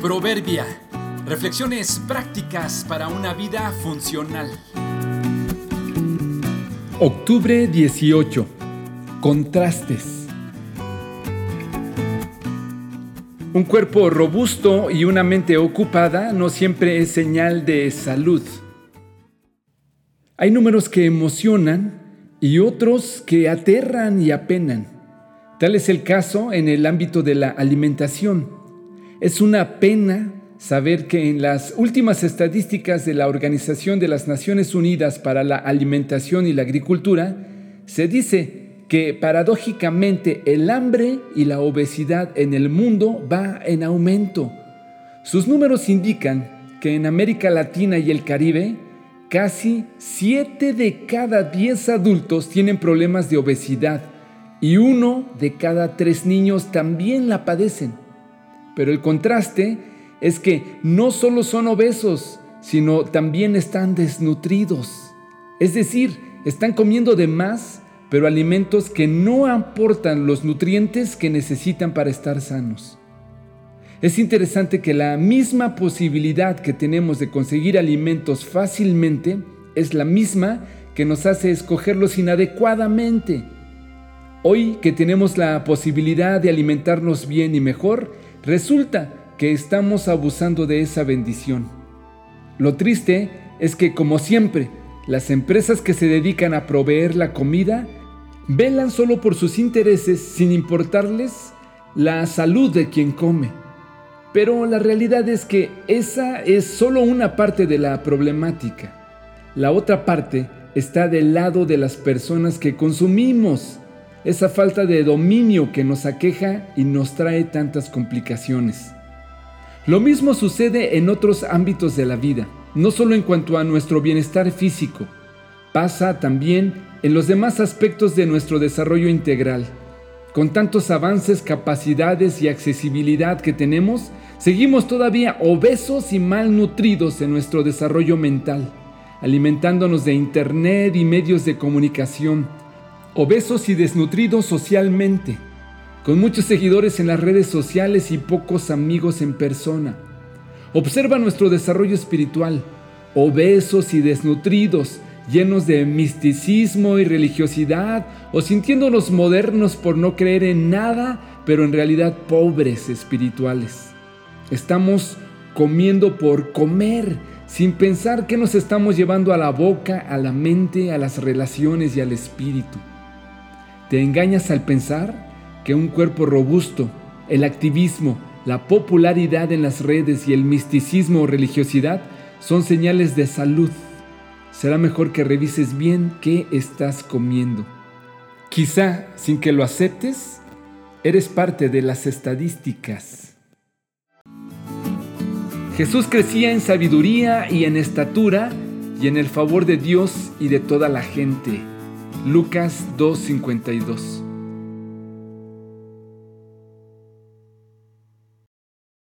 Proverbia. Reflexiones prácticas para una vida funcional. Octubre 18. Contrastes. Un cuerpo robusto y una mente ocupada no siempre es señal de salud. Hay números que emocionan y otros que aterran y apenan. Tal es el caso en el ámbito de la alimentación. Es una pena saber que en las últimas estadísticas de la Organización de las Naciones Unidas para la Alimentación y la Agricultura, se dice que paradójicamente el hambre y la obesidad en el mundo va en aumento. Sus números indican que en América Latina y el Caribe, casi 7 de cada 10 adultos tienen problemas de obesidad y uno de cada 3 niños también la padecen. Pero el contraste es que no solo son obesos, sino también están desnutridos. Es decir, están comiendo de más, pero alimentos que no aportan los nutrientes que necesitan para estar sanos. Es interesante que la misma posibilidad que tenemos de conseguir alimentos fácilmente es la misma que nos hace escogerlos inadecuadamente. Hoy que tenemos la posibilidad de alimentarnos bien y mejor, Resulta que estamos abusando de esa bendición. Lo triste es que, como siempre, las empresas que se dedican a proveer la comida velan solo por sus intereses sin importarles la salud de quien come. Pero la realidad es que esa es solo una parte de la problemática. La otra parte está del lado de las personas que consumimos esa falta de dominio que nos aqueja y nos trae tantas complicaciones. Lo mismo sucede en otros ámbitos de la vida, no solo en cuanto a nuestro bienestar físico, pasa también en los demás aspectos de nuestro desarrollo integral. Con tantos avances, capacidades y accesibilidad que tenemos, seguimos todavía obesos y malnutridos en nuestro desarrollo mental, alimentándonos de Internet y medios de comunicación, obesos y desnutridos socialmente, con muchos seguidores en las redes sociales y pocos amigos en persona. Observa nuestro desarrollo espiritual, obesos y desnutridos, llenos de misticismo y religiosidad, o sintiéndonos modernos por no creer en nada, pero en realidad pobres espirituales. Estamos comiendo por comer, sin pensar que nos estamos llevando a la boca, a la mente, a las relaciones y al espíritu. Te engañas al pensar que un cuerpo robusto, el activismo, la popularidad en las redes y el misticismo o religiosidad son señales de salud. Será mejor que revises bien qué estás comiendo. Quizá, sin que lo aceptes, eres parte de las estadísticas. Jesús crecía en sabiduría y en estatura y en el favor de Dios y de toda la gente. Lucas 2.52